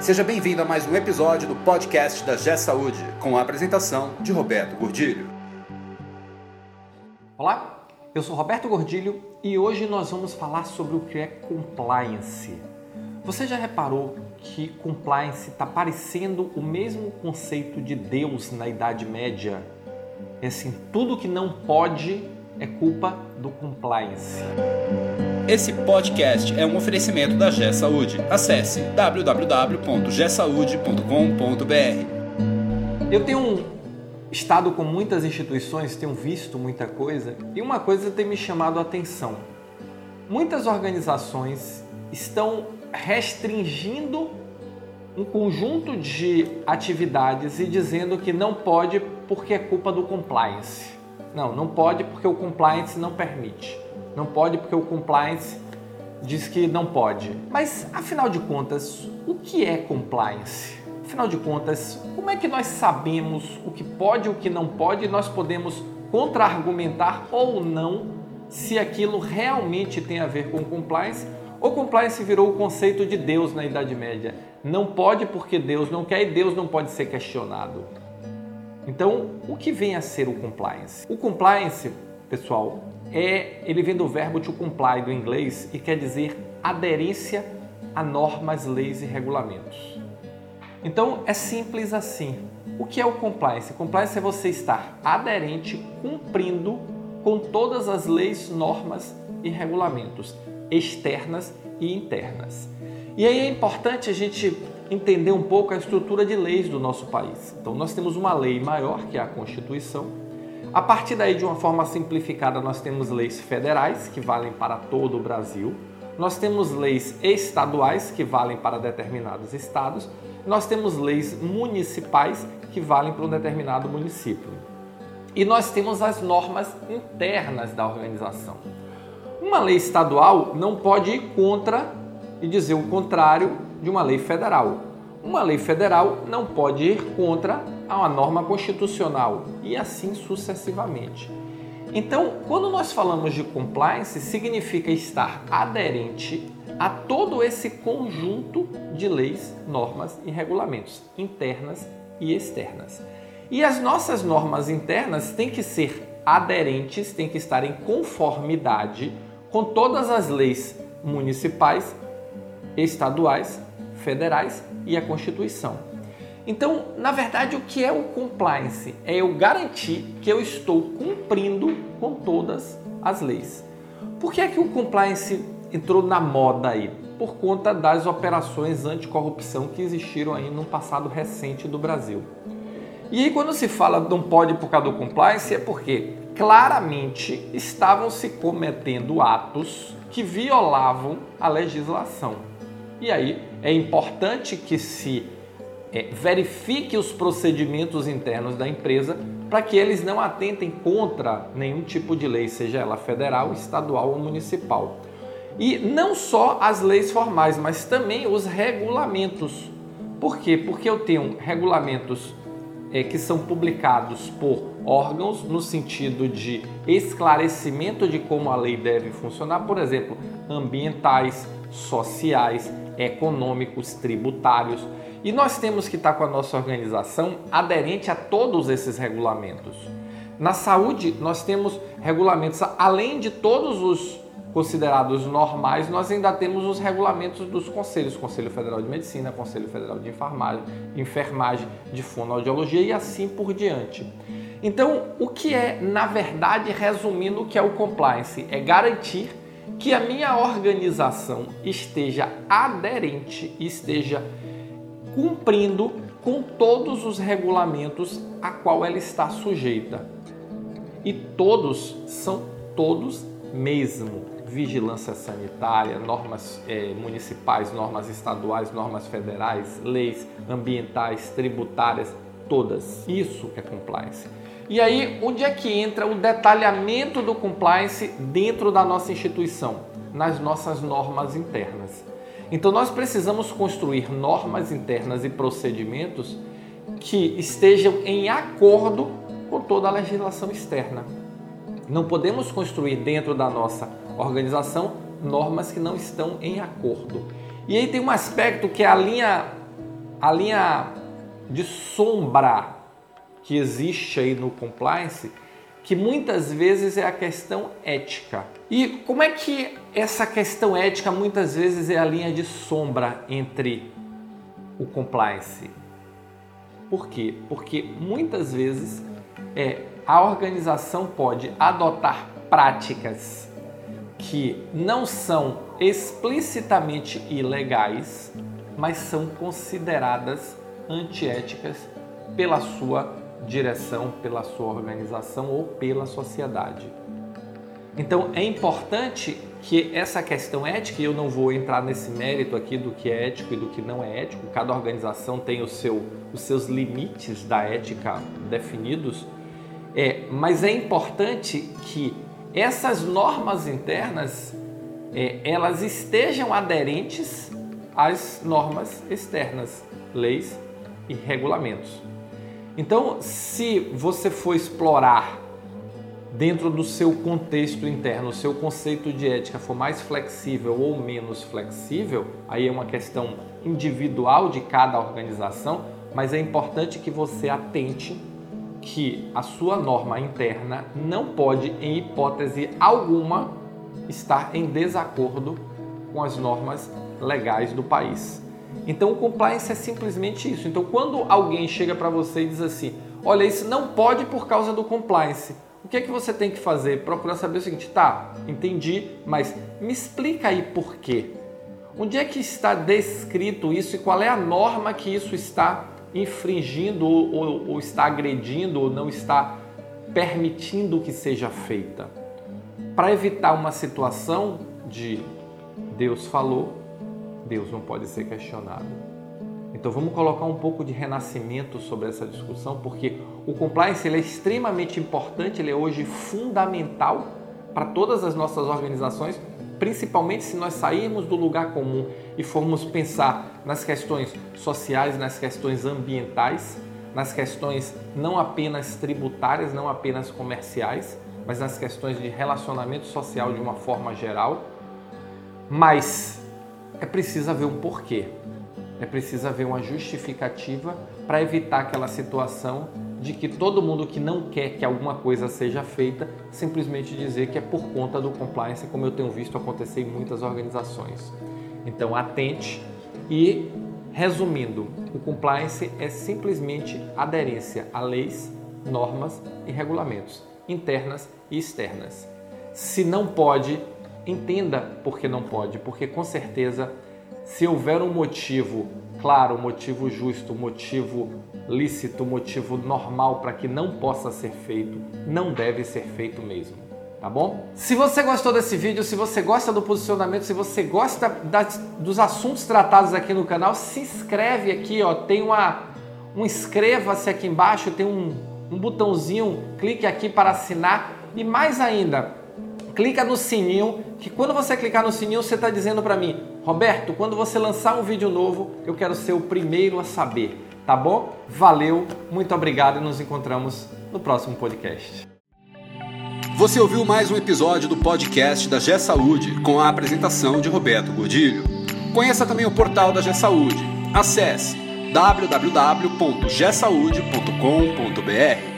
Seja bem-vindo a mais um episódio do podcast da G Saúde, com a apresentação de Roberto Gordilho. Olá, eu sou Roberto Gordilho e hoje nós vamos falar sobre o que é compliance. Você já reparou que compliance está parecendo o mesmo conceito de Deus na Idade Média? É assim, tudo que não pode é culpa do compliance. Esse podcast é um oferecimento da G Saúde. Acesse www.gsaude.com.br. Eu tenho estado com muitas instituições, tenho visto muita coisa e uma coisa tem me chamado a atenção. Muitas organizações estão restringindo um conjunto de atividades e dizendo que não pode porque é culpa do compliance. Não, não pode porque o compliance não permite. Não pode porque o compliance diz que não pode. Mas afinal de contas, o que é compliance? Afinal de contas, como é que nós sabemos o que pode e o que não pode e nós podemos contra-argumentar ou não se aquilo realmente tem a ver com compliance ou compliance virou o conceito de Deus na Idade Média? Não pode porque Deus não quer e Deus não pode ser questionado. Então, o que vem a ser o compliance? O compliance, pessoal, é ele vem do verbo to comply do inglês e quer dizer aderência a normas, leis e regulamentos. Então, é simples assim. O que é o compliance? Compliance é você estar aderente, cumprindo com todas as leis, normas e regulamentos externas e internas. E aí é importante a gente entender um pouco a estrutura de leis do nosso país. Então, nós temos uma lei maior, que é a Constituição. A partir daí, de uma forma simplificada, nós temos leis federais, que valem para todo o Brasil. Nós temos leis estaduais, que valem para determinados estados. Nós temos leis municipais, que valem para um determinado município. E nós temos as normas internas da organização. Uma lei estadual não pode ir contra e dizer o contrário de uma lei federal. Uma lei federal não pode ir contra uma norma constitucional e assim sucessivamente. Então, quando nós falamos de compliance, significa estar aderente a todo esse conjunto de leis, normas e regulamentos internas e externas. E as nossas normas internas têm que ser aderentes, têm que estar em conformidade com todas as leis municipais, estaduais federais e a Constituição. Então, na verdade, o que é o compliance? É eu garantir que eu estou cumprindo com todas as leis. Por que é que o compliance entrou na moda aí? Por conta das operações anticorrupção que existiram aí no passado recente do Brasil. E aí, quando se fala não pode por causa do compliance, é porque claramente estavam se cometendo atos que violavam a legislação. E aí é importante que se é, verifique os procedimentos internos da empresa para que eles não atentem contra nenhum tipo de lei, seja ela federal, estadual ou municipal. E não só as leis formais, mas também os regulamentos. Por quê? Porque eu tenho regulamentos é, que são publicados por órgãos no sentido de esclarecimento de como a lei deve funcionar, por exemplo, ambientais, sociais, econômicos, tributários. E nós temos que estar com a nossa organização aderente a todos esses regulamentos. Na saúde, nós temos regulamentos, além de todos os considerados normais, nós ainda temos os regulamentos dos conselhos, Conselho Federal de Medicina, Conselho Federal de Enfermagem, enfermagem, de fonoaudiologia e assim por diante. Então, o que é, na verdade, resumindo o que é o compliance? É garantir que a minha organização esteja aderente, esteja cumprindo com todos os regulamentos a qual ela está sujeita. E todos são todos mesmo. Vigilância sanitária, normas é, municipais, normas estaduais, normas federais, leis ambientais, tributárias, todas. Isso é compliance. E aí, onde é que entra o detalhamento do compliance dentro da nossa instituição? Nas nossas normas internas. Então, nós precisamos construir normas internas e procedimentos que estejam em acordo com toda a legislação externa. Não podemos construir dentro da nossa organização normas que não estão em acordo. E aí tem um aspecto que é a linha a linha de sombra que existe aí no compliance, que muitas vezes é a questão ética. E como é que essa questão ética muitas vezes é a linha de sombra entre o compliance? Por quê? Porque muitas vezes é, a organização pode adotar práticas que não são explicitamente ilegais, mas são consideradas antiéticas pela sua direção, pela sua organização ou pela sociedade. Então é importante que essa questão ética, e eu não vou entrar nesse mérito aqui do que é ético e do que não é ético, cada organização tem o seu, os seus limites da ética definidos, é, mas é importante que essas normas internas é, elas estejam aderentes às normas externas, leis e regulamentos. Então, se você for explorar dentro do seu contexto interno, o seu conceito de ética for mais flexível ou menos flexível, aí é uma questão individual de cada organização, mas é importante que você atente que a sua norma interna não pode, em hipótese alguma, estar em desacordo com as normas legais do país. Então, o compliance é simplesmente isso. Então, quando alguém chega para você e diz assim: Olha, isso não pode por causa do compliance. O que é que você tem que fazer? Procurar saber o seguinte: tá, entendi, mas me explica aí por quê. Onde é que está descrito isso e qual é a norma que isso está infringindo ou, ou, ou está agredindo ou não está permitindo que seja feita. Para evitar uma situação de Deus falou, Deus não pode ser questionado. Então vamos colocar um pouco de renascimento sobre essa discussão, porque o compliance ele é extremamente importante, ele é hoje fundamental para todas as nossas organizações, principalmente se nós sairmos do lugar comum e formos pensar nas questões sociais, nas questões ambientais, nas questões não apenas tributárias, não apenas comerciais, mas nas questões de relacionamento social de uma forma geral. Mas é preciso haver um porquê, é preciso haver uma justificativa para evitar aquela situação de que todo mundo que não quer que alguma coisa seja feita simplesmente dizer que é por conta do compliance, como eu tenho visto acontecer em muitas organizações. Então, atente e, resumindo, o compliance é simplesmente aderência a leis, normas e regulamentos internas e externas. Se não pode, entenda por que não pode, porque com certeza, se houver um motivo claro, um motivo justo, um motivo lícito, um motivo normal para que não possa ser feito, não deve ser feito mesmo tá bom? Se você gostou desse vídeo, se você gosta do posicionamento, se você gosta das, dos assuntos tratados aqui no canal, se inscreve aqui, ó, tem uma, um inscreva-se aqui embaixo, tem um, um botãozinho, clique aqui para assinar e mais ainda, clica no sininho, que quando você clicar no sininho, você está dizendo para mim, Roberto, quando você lançar um vídeo novo, eu quero ser o primeiro a saber, tá bom? Valeu, muito obrigado e nos encontramos no próximo podcast. Você ouviu mais um episódio do podcast da G Saúde com a apresentação de Roberto Gordilho. Conheça também o portal da G Saúde. Acesse www.gsaude.com.br.